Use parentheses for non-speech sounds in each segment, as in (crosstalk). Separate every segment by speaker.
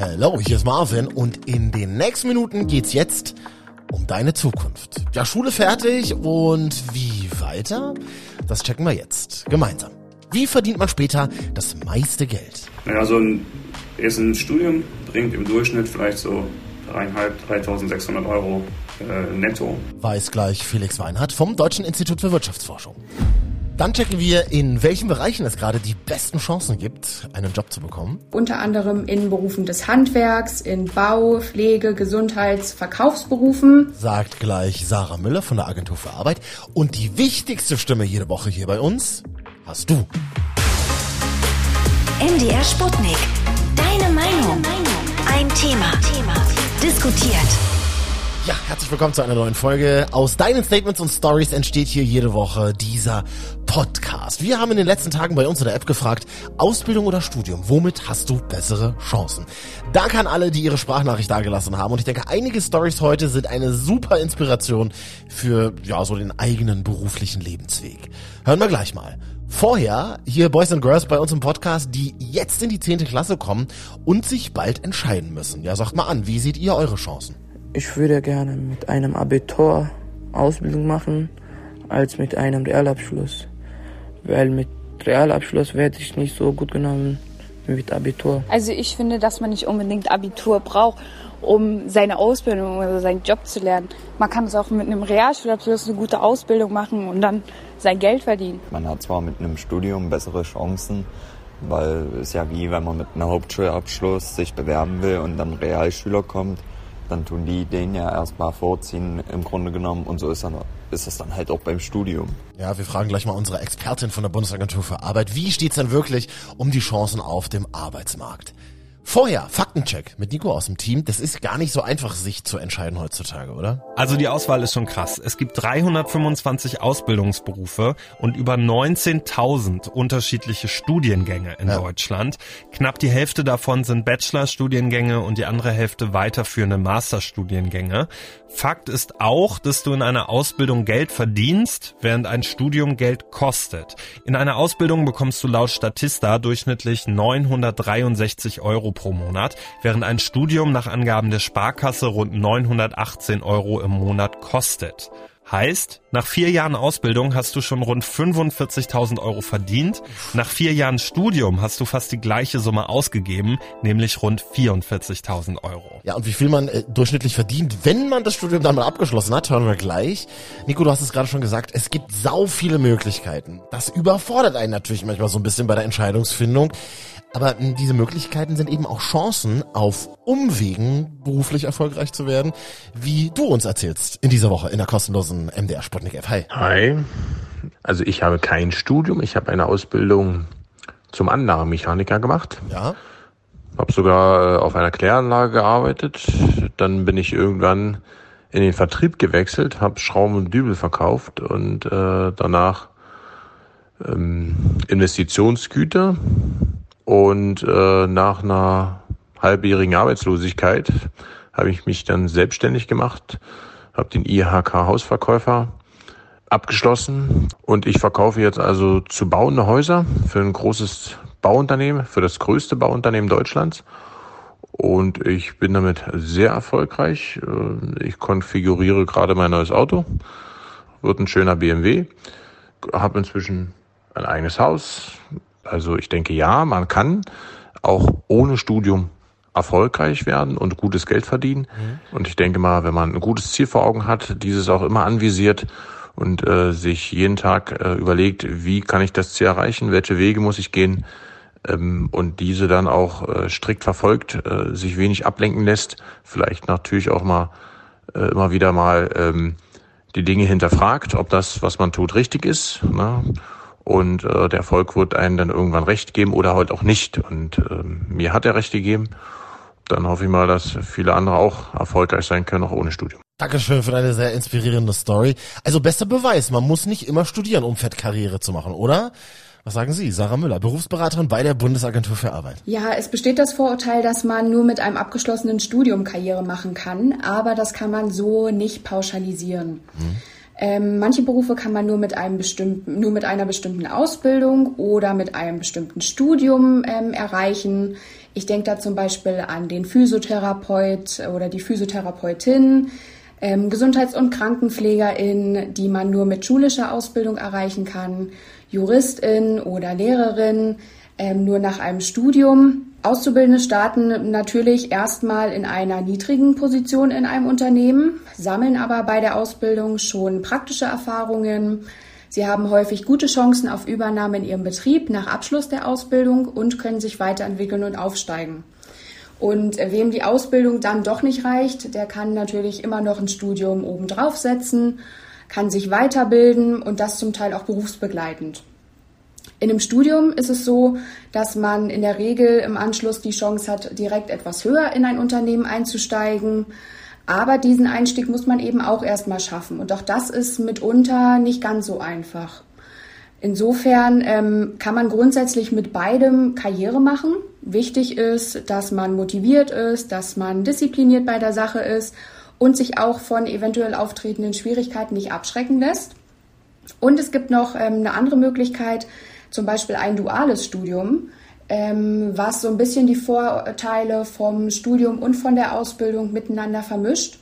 Speaker 1: Hallo, hier ist Marvin und in den nächsten Minuten geht's jetzt um deine Zukunft. Ja, Schule fertig und wie weiter? Das checken wir jetzt gemeinsam. Wie verdient man später das meiste Geld?
Speaker 2: Naja, so ein, erst ein Studium bringt im Durchschnitt vielleicht so 3.500, 3.600 Euro äh, netto.
Speaker 1: Weiß gleich Felix Weinhardt vom Deutschen Institut für Wirtschaftsforschung. Dann checken wir, in welchen Bereichen es gerade die besten Chancen gibt, einen Job zu bekommen.
Speaker 3: Unter anderem in Berufen des Handwerks, in Bau, Pflege, Gesundheits-, Verkaufsberufen.
Speaker 1: Sagt gleich Sarah Müller von der Agentur für Arbeit. Und die wichtigste Stimme jede Woche hier bei uns hast du.
Speaker 4: MDR Sputnik. Deine Meinung. Ein Thema. Diskutiert.
Speaker 1: Ja, herzlich willkommen zu einer neuen Folge. Aus deinen Statements und Stories entsteht hier jede Woche dieser Podcast. Wir haben in den letzten Tagen bei uns in der App gefragt, Ausbildung oder Studium, womit hast du bessere Chancen? Danke an alle, die ihre Sprachnachricht dagelassen haben und ich denke, einige Stories heute sind eine super Inspiration für, ja, so den eigenen beruflichen Lebensweg. Hören wir gleich mal. Vorher hier Boys and Girls bei uns im Podcast, die jetzt in die zehnte Klasse kommen und sich bald entscheiden müssen. Ja, sagt mal an, wie seht ihr eure Chancen?
Speaker 5: Ich würde gerne mit einem Abitur Ausbildung machen, als mit einem Realabschluss. Weil mit Realabschluss werde ich nicht so gut genommen wie mit Abitur.
Speaker 6: Also ich finde, dass man nicht unbedingt Abitur braucht, um seine Ausbildung oder seinen Job zu lernen. Man kann es auch mit einem Realschulabschluss eine gute Ausbildung machen und dann sein Geld verdienen.
Speaker 7: Man hat zwar mit einem Studium bessere Chancen, weil es ja wie wenn man mit einem Hauptschulabschluss sich bewerben will und dann Realschüler kommt dann tun die den ja erstmal vorziehen im Grunde genommen und so ist dann ist es dann halt auch beim Studium.
Speaker 1: Ja, wir fragen gleich mal unsere Expertin von der Bundesagentur für Arbeit, wie steht's denn wirklich um die Chancen auf dem Arbeitsmarkt? Vorher, Faktencheck mit Nico aus dem Team. Das ist gar nicht so einfach, sich zu entscheiden heutzutage, oder?
Speaker 8: Also die Auswahl ist schon krass. Es gibt 325 Ausbildungsberufe und über 19.000 unterschiedliche Studiengänge in ja. Deutschland. Knapp die Hälfte davon sind Bachelorstudiengänge und die andere Hälfte weiterführende Masterstudiengänge. Fakt ist auch, dass du in einer Ausbildung Geld verdienst, während ein Studium Geld kostet. In einer Ausbildung bekommst du laut Statista durchschnittlich 963 Euro pro Monat, während ein Studium nach Angaben der Sparkasse rund 918 Euro im Monat kostet. Heißt, nach vier Jahren Ausbildung hast du schon rund 45.000 Euro verdient. Nach vier Jahren Studium hast du fast die gleiche Summe ausgegeben, nämlich rund 44.000 Euro.
Speaker 1: Ja, und wie viel man äh, durchschnittlich verdient, wenn man das Studium dann mal abgeschlossen hat, hören wir gleich. Nico, du hast es gerade schon gesagt, es gibt sau viele Möglichkeiten. Das überfordert einen natürlich manchmal so ein bisschen bei der Entscheidungsfindung. Aber diese Möglichkeiten sind eben auch Chancen, auf Umwegen beruflich erfolgreich zu werden, wie du uns erzählst in dieser Woche in der kostenlosen MDR Sputnik App. Hi.
Speaker 9: Hi. Also ich habe kein Studium, ich habe eine Ausbildung zum Anlagenmechaniker gemacht.
Speaker 1: Ja.
Speaker 9: Habe sogar äh, auf einer Kläranlage gearbeitet. Dann bin ich irgendwann in den Vertrieb gewechselt, habe Schrauben und Dübel verkauft und äh, danach ähm, Investitionsgüter und äh, nach einer halbjährigen Arbeitslosigkeit habe ich mich dann selbstständig gemacht, habe den IHK Hausverkäufer abgeschlossen und ich verkaufe jetzt also zu bauende Häuser für ein großes Bauunternehmen, für das größte Bauunternehmen Deutschlands. Und ich bin damit sehr erfolgreich. Ich konfiguriere gerade mein neues Auto. Wird ein schöner BMW. Habe inzwischen ein eigenes Haus, also ich denke, ja, man kann auch ohne Studium erfolgreich werden und gutes Geld verdienen. Mhm. Und ich denke mal, wenn man ein gutes Ziel vor Augen hat, dieses auch immer anvisiert und äh, sich jeden Tag äh, überlegt, wie kann ich das Ziel erreichen, welche Wege muss ich gehen ähm, und diese dann auch äh, strikt verfolgt, äh, sich wenig ablenken lässt, vielleicht natürlich auch mal äh, immer wieder mal ähm, die Dinge hinterfragt, ob das, was man tut, richtig ist. Ne? Und äh, der Erfolg wird einen dann irgendwann recht geben oder halt auch nicht. Und äh, mir hat er recht gegeben. Dann hoffe ich mal, dass viele andere auch erfolgreich sein können, auch ohne Studium.
Speaker 1: Dankeschön für deine sehr inspirierende Story. Also bester Beweis, man muss nicht immer studieren, um Fettkarriere zu machen, oder? Was sagen Sie, Sarah Müller, Berufsberaterin bei der Bundesagentur für Arbeit?
Speaker 3: Ja, es besteht das Vorurteil, dass man nur mit einem abgeschlossenen Studium Karriere machen kann, aber das kann man so nicht pauschalisieren. Hm. Ähm, manche Berufe kann man nur mit einem bestimmten, nur mit einer bestimmten Ausbildung oder mit einem bestimmten Studium ähm, erreichen. Ich denke da zum Beispiel an den Physiotherapeut oder die Physiotherapeutin, ähm, Gesundheits- und Krankenpflegerin, die man nur mit schulischer Ausbildung erreichen kann, Juristin oder Lehrerin, ähm, nur nach einem Studium. Auszubildende starten natürlich erstmal in einer niedrigen Position in einem Unternehmen, sammeln aber bei der Ausbildung schon praktische Erfahrungen. Sie haben häufig gute Chancen auf Übernahme in ihrem Betrieb nach Abschluss der Ausbildung und können sich weiterentwickeln und aufsteigen. Und äh, wem die Ausbildung dann doch nicht reicht, der kann natürlich immer noch ein Studium obendrauf setzen, kann sich weiterbilden und das zum Teil auch berufsbegleitend. In einem Studium ist es so, dass man in der Regel im Anschluss die Chance hat, direkt etwas höher in ein Unternehmen einzusteigen. Aber diesen Einstieg muss man eben auch erstmal schaffen. Und auch das ist mitunter nicht ganz so einfach. Insofern ähm, kann man grundsätzlich mit beidem Karriere machen. Wichtig ist, dass man motiviert ist, dass man diszipliniert bei der Sache ist und sich auch von eventuell auftretenden Schwierigkeiten nicht abschrecken lässt. Und es gibt noch ähm, eine andere Möglichkeit, zum Beispiel ein duales Studium, ähm, was so ein bisschen die Vorteile vom Studium und von der Ausbildung miteinander vermischt,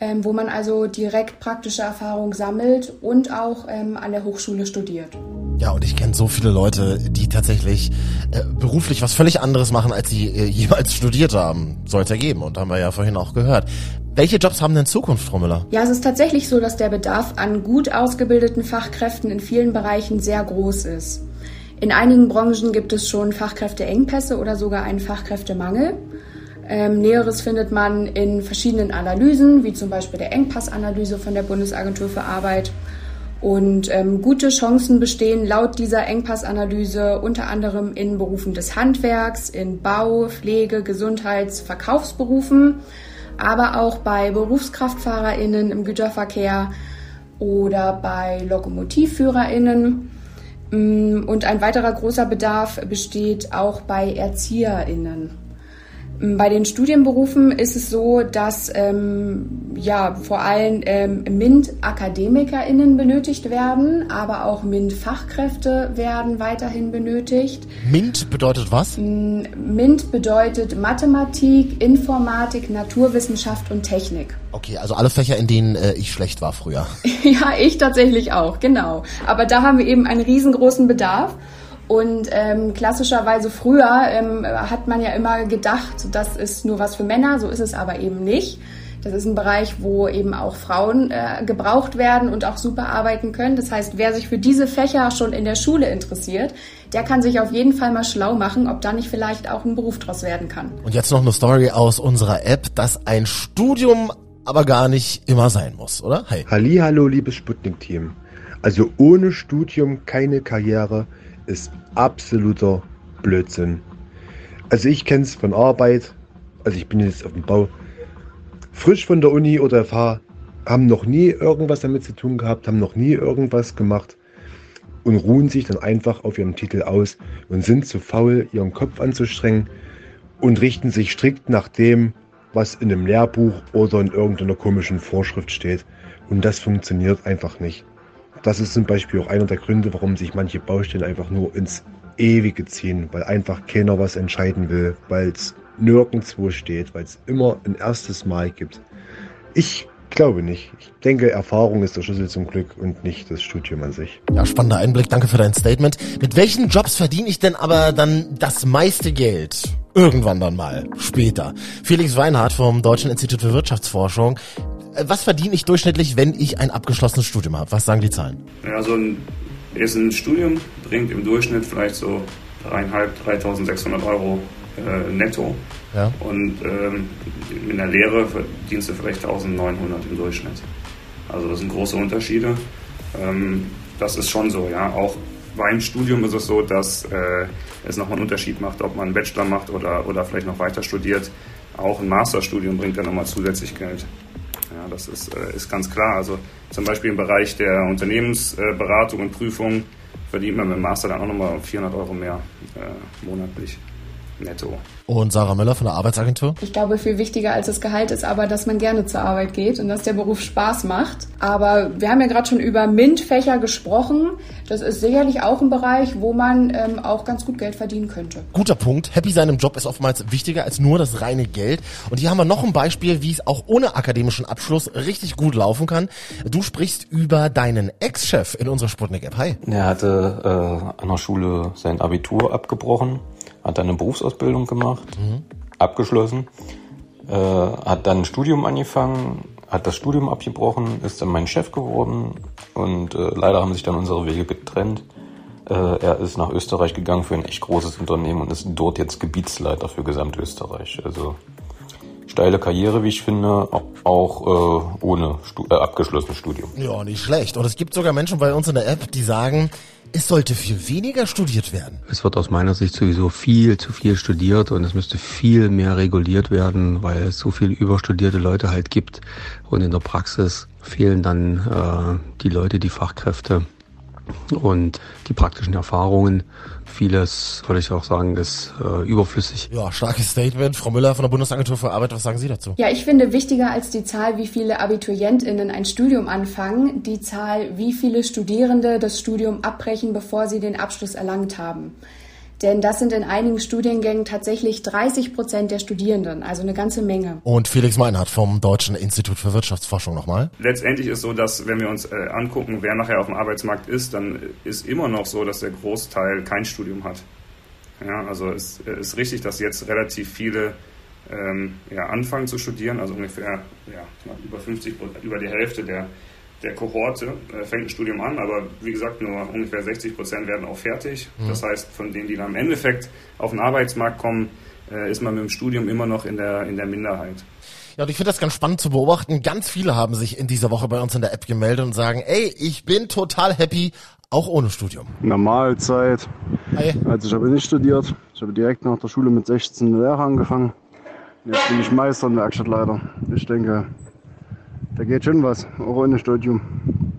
Speaker 3: ähm, wo man also direkt praktische Erfahrung sammelt und auch ähm, an der Hochschule studiert.
Speaker 1: Ja, und ich kenne so viele Leute, die tatsächlich äh, beruflich was völlig anderes machen, als sie äh, (laughs) jemals studiert haben. Soll es ja geben und haben wir ja vorhin auch gehört. Welche Jobs haben denn Zukunft, Frau Müller?
Speaker 3: Ja, es ist tatsächlich so, dass der Bedarf an gut ausgebildeten Fachkräften in vielen Bereichen sehr groß ist. In einigen Branchen gibt es schon Fachkräfteengpässe oder sogar einen Fachkräftemangel. Ähm, Näheres findet man in verschiedenen Analysen, wie zum Beispiel der Engpassanalyse von der Bundesagentur für Arbeit. Und ähm, gute Chancen bestehen laut dieser Engpassanalyse unter anderem in Berufen des Handwerks, in Bau, Pflege, Gesundheits-, Verkaufsberufen, aber auch bei BerufskraftfahrerInnen im Güterverkehr oder bei LokomotivführerInnen. Mm, und ein weiterer großer Bedarf besteht auch bei ErzieherInnen. Bei den Studienberufen ist es so, dass ähm, ja vor allem ähm, MINT-AkademikerInnen benötigt werden, aber auch MINT-Fachkräfte werden weiterhin benötigt.
Speaker 1: MINT bedeutet was?
Speaker 3: MINT bedeutet Mathematik, Informatik, Naturwissenschaft und Technik.
Speaker 1: Okay, also alle Fächer, in denen äh, ich schlecht war früher. (laughs)
Speaker 3: ja, ich tatsächlich auch, genau. Aber da haben wir eben einen riesengroßen Bedarf. Und ähm, klassischerweise früher ähm, hat man ja immer gedacht, das ist nur was für Männer, so ist es aber eben nicht. Das ist ein Bereich, wo eben auch Frauen äh, gebraucht werden und auch super arbeiten können. Das heißt, wer sich für diese Fächer schon in der Schule interessiert, der kann sich auf jeden Fall mal schlau machen, ob da nicht vielleicht auch ein Beruf draus werden kann.
Speaker 1: Und jetzt noch eine Story aus unserer App, dass ein Studium aber gar nicht immer sein muss, oder?
Speaker 10: Hi. Hallo, liebes Sputnik-Team. Also ohne Studium keine Karriere ist absoluter Blödsinn. Also ich kenne es von Arbeit, also ich bin jetzt auf dem Bau, frisch von der Uni oder FH, haben noch nie irgendwas damit zu tun gehabt, haben noch nie irgendwas gemacht und ruhen sich dann einfach auf ihrem Titel aus und sind zu faul, ihren Kopf anzustrengen und richten sich strikt nach dem, was in einem Lehrbuch oder in irgendeiner komischen Vorschrift steht. Und das funktioniert einfach nicht. Das ist zum Beispiel auch einer der Gründe, warum sich manche Baustellen einfach nur ins Ewige ziehen, weil einfach keiner was entscheiden will, weil es nirgendwo steht, weil es immer ein erstes Mal gibt. Ich glaube nicht. Ich denke, Erfahrung ist der Schlüssel zum Glück und nicht das Studium an sich.
Speaker 1: Ja, spannender Einblick. Danke für dein Statement. Mit welchen Jobs verdiene ich denn aber dann das meiste Geld? Irgendwann dann mal. Später. Felix Weinhardt vom Deutschen Institut für Wirtschaftsforschung. Äh, was verdiene ich durchschnittlich, wenn ich ein abgeschlossenes Studium habe? Was sagen die Zahlen?
Speaker 2: Ja, so ein, ist ein Studium bringt im Durchschnitt vielleicht so dreieinhalb, 3.600 Euro äh, netto. Ja. Und ähm, in der Lehre verdienst du vielleicht 1.900 im Durchschnitt. Also das sind große Unterschiede. Ähm, das ist schon so, ja. Auch beim Studium ist es so, dass äh, es nochmal einen Unterschied macht, ob man einen Bachelor macht oder, oder vielleicht noch weiter studiert. Auch ein Masterstudium bringt dann nochmal zusätzlich Geld. Ja, das ist, äh, ist ganz klar. Also zum Beispiel im Bereich der Unternehmensberatung und Prüfung verdient man mit dem Master dann auch nochmal 400 Euro mehr äh, monatlich. Netto.
Speaker 1: Und Sarah Müller von der Arbeitsagentur?
Speaker 3: Ich glaube, viel wichtiger als das Gehalt ist aber, dass man gerne zur Arbeit geht und dass der Beruf Spaß macht. Aber wir haben ja gerade schon über MINT-Fächer gesprochen. Das ist sicherlich auch ein Bereich, wo man ähm, auch ganz gut Geld verdienen könnte.
Speaker 1: Guter Punkt. Happy sein im Job ist oftmals wichtiger als nur das reine Geld. Und hier haben wir noch ein Beispiel, wie es auch ohne akademischen Abschluss richtig gut laufen kann. Du sprichst über deinen Ex-Chef in unserer Sputnik-App. Hi.
Speaker 11: Er hatte äh, an der Schule sein Abitur abgebrochen hat dann eine Berufsausbildung gemacht, mhm. abgeschlossen, äh, hat dann ein Studium angefangen, hat das Studium abgebrochen, ist dann mein Chef geworden und äh, leider haben sich dann unsere Wege getrennt. Äh, er ist nach Österreich gegangen für ein echt großes Unternehmen und ist dort jetzt Gebietsleiter für Gesamtösterreich. Also steile Karriere, wie ich finde, auch äh, ohne Stu äh, abgeschlossenes Studium.
Speaker 1: Ja, nicht schlecht. Und es gibt sogar Menschen bei uns in der App, die sagen, es sollte viel weniger studiert werden.
Speaker 12: Es wird aus meiner Sicht sowieso viel zu viel studiert und es müsste viel mehr reguliert werden, weil es so viele überstudierte Leute halt gibt. Und in der Praxis fehlen dann äh, die Leute, die Fachkräfte und die praktischen Erfahrungen. Vieles, würde ich auch sagen, ist äh, überflüssig.
Speaker 1: Ja, starkes Statement. Frau Müller von der Bundesagentur für Arbeit, was sagen Sie dazu?
Speaker 3: Ja, ich finde wichtiger als die Zahl, wie viele AbiturientInnen ein Studium anfangen, die Zahl, wie viele Studierende das Studium abbrechen, bevor sie den Abschluss erlangt haben. Denn das sind in einigen Studiengängen tatsächlich 30 Prozent der Studierenden, also eine ganze Menge.
Speaker 1: Und Felix Meinhardt vom Deutschen Institut für Wirtschaftsforschung nochmal.
Speaker 2: Letztendlich ist so, dass wenn wir uns äh, angucken, wer nachher auf dem Arbeitsmarkt ist, dann ist immer noch so, dass der Großteil kein Studium hat. Ja, also es ist richtig, dass jetzt relativ viele ähm, ja, anfangen zu studieren, also ungefähr ja, über 50 über die Hälfte der der Kohorte äh, fängt ein Studium an, aber wie gesagt, nur ungefähr 60 Prozent werden auch fertig. Mhm. Das heißt, von denen, die dann im Endeffekt auf den Arbeitsmarkt kommen, äh, ist man mit dem Studium immer noch in der, in der Minderheit.
Speaker 1: Ja, und ich finde das ganz spannend zu beobachten. Ganz viele haben sich in dieser Woche bei uns in der App gemeldet und sagen, ey, ich bin total happy, auch ohne Studium.
Speaker 13: Normalzeit. Hi. Also ich habe nicht studiert. Ich habe direkt nach der Schule mit 16 Lehre angefangen. Jetzt bin ich Meister und Werkstattleiter. Ich denke, da geht schon was, auch ohne Studium.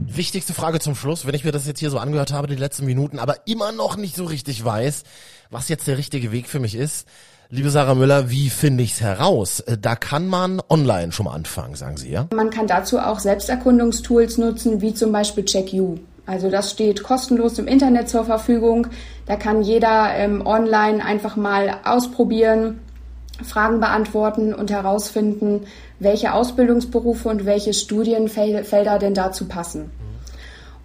Speaker 1: Wichtigste Frage zum Schluss, wenn ich mir das jetzt hier so angehört habe, die letzten Minuten, aber immer noch nicht so richtig weiß, was jetzt der richtige Weg für mich ist. Liebe Sarah Müller, wie finde ich es heraus? Äh, da kann man online schon mal anfangen, sagen Sie, ja?
Speaker 3: Man kann dazu auch Selbsterkundungstools nutzen, wie zum Beispiel CheckU. Also das steht kostenlos im Internet zur Verfügung. Da kann jeder ähm, online einfach mal ausprobieren, Fragen beantworten und herausfinden, welche Ausbildungsberufe und welche Studienfelder denn dazu passen.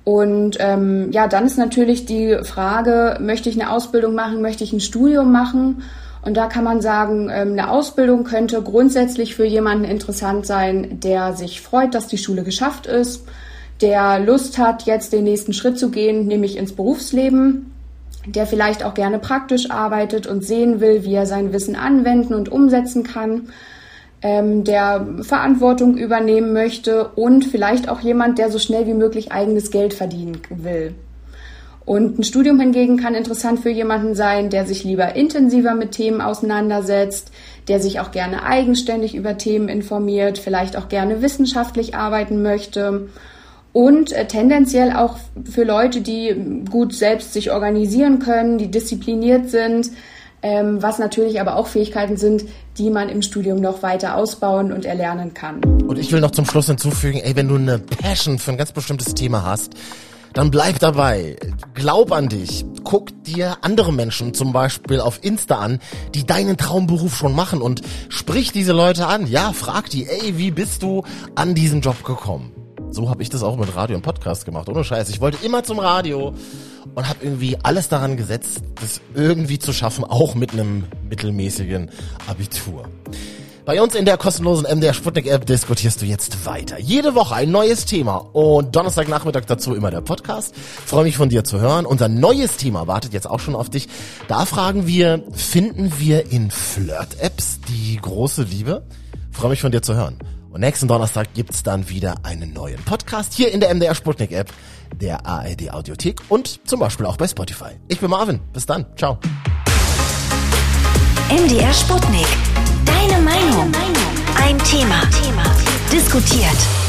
Speaker 3: Und ähm, ja, dann ist natürlich die Frage, möchte ich eine Ausbildung machen, möchte ich ein Studium machen? Und da kann man sagen, ähm, eine Ausbildung könnte grundsätzlich für jemanden interessant sein, der sich freut, dass die Schule geschafft ist, der Lust hat, jetzt den nächsten Schritt zu gehen, nämlich ins Berufsleben der vielleicht auch gerne praktisch arbeitet und sehen will, wie er sein Wissen anwenden und umsetzen kann, ähm, der Verantwortung übernehmen möchte und vielleicht auch jemand, der so schnell wie möglich eigenes Geld verdienen will. Und ein Studium hingegen kann interessant für jemanden sein, der sich lieber intensiver mit Themen auseinandersetzt, der sich auch gerne eigenständig über Themen informiert, vielleicht auch gerne wissenschaftlich arbeiten möchte und äh, tendenziell auch für Leute, die gut selbst sich organisieren können, die diszipliniert sind, ähm, was natürlich aber auch Fähigkeiten sind, die man im Studium noch weiter ausbauen und erlernen kann.
Speaker 1: Und ich will noch zum Schluss hinzufügen, ey, wenn du eine Passion für ein ganz bestimmtes Thema hast, dann bleib dabei. Glaub an dich. Guck dir andere Menschen zum Beispiel auf Insta an, die deinen Traumberuf schon machen und sprich diese Leute an. Ja, frag die, ey, wie bist du an diesen Job gekommen? So habe ich das auch mit Radio und Podcast gemacht. Ohne Scheiß. Ich wollte immer zum Radio und habe irgendwie alles daran gesetzt, das irgendwie zu schaffen, auch mit einem mittelmäßigen Abitur. Bei uns in der kostenlosen MDR Sputnik App diskutierst du jetzt weiter. Jede Woche ein neues Thema und Donnerstagnachmittag dazu immer der Podcast. Freue mich von dir zu hören. Unser neues Thema wartet jetzt auch schon auf dich. Da fragen wir, finden wir in Flirt-Apps die große Liebe? Freue mich von dir zu hören. Und nächsten Donnerstag gibt's dann wieder einen neuen Podcast hier in der MDR Sputnik App, der ARD Audiothek und zum Beispiel auch bei Spotify. Ich bin Marvin. Bis dann. Ciao.
Speaker 4: MDR Sputnik. Deine Meinung. Ein Thema. Diskutiert.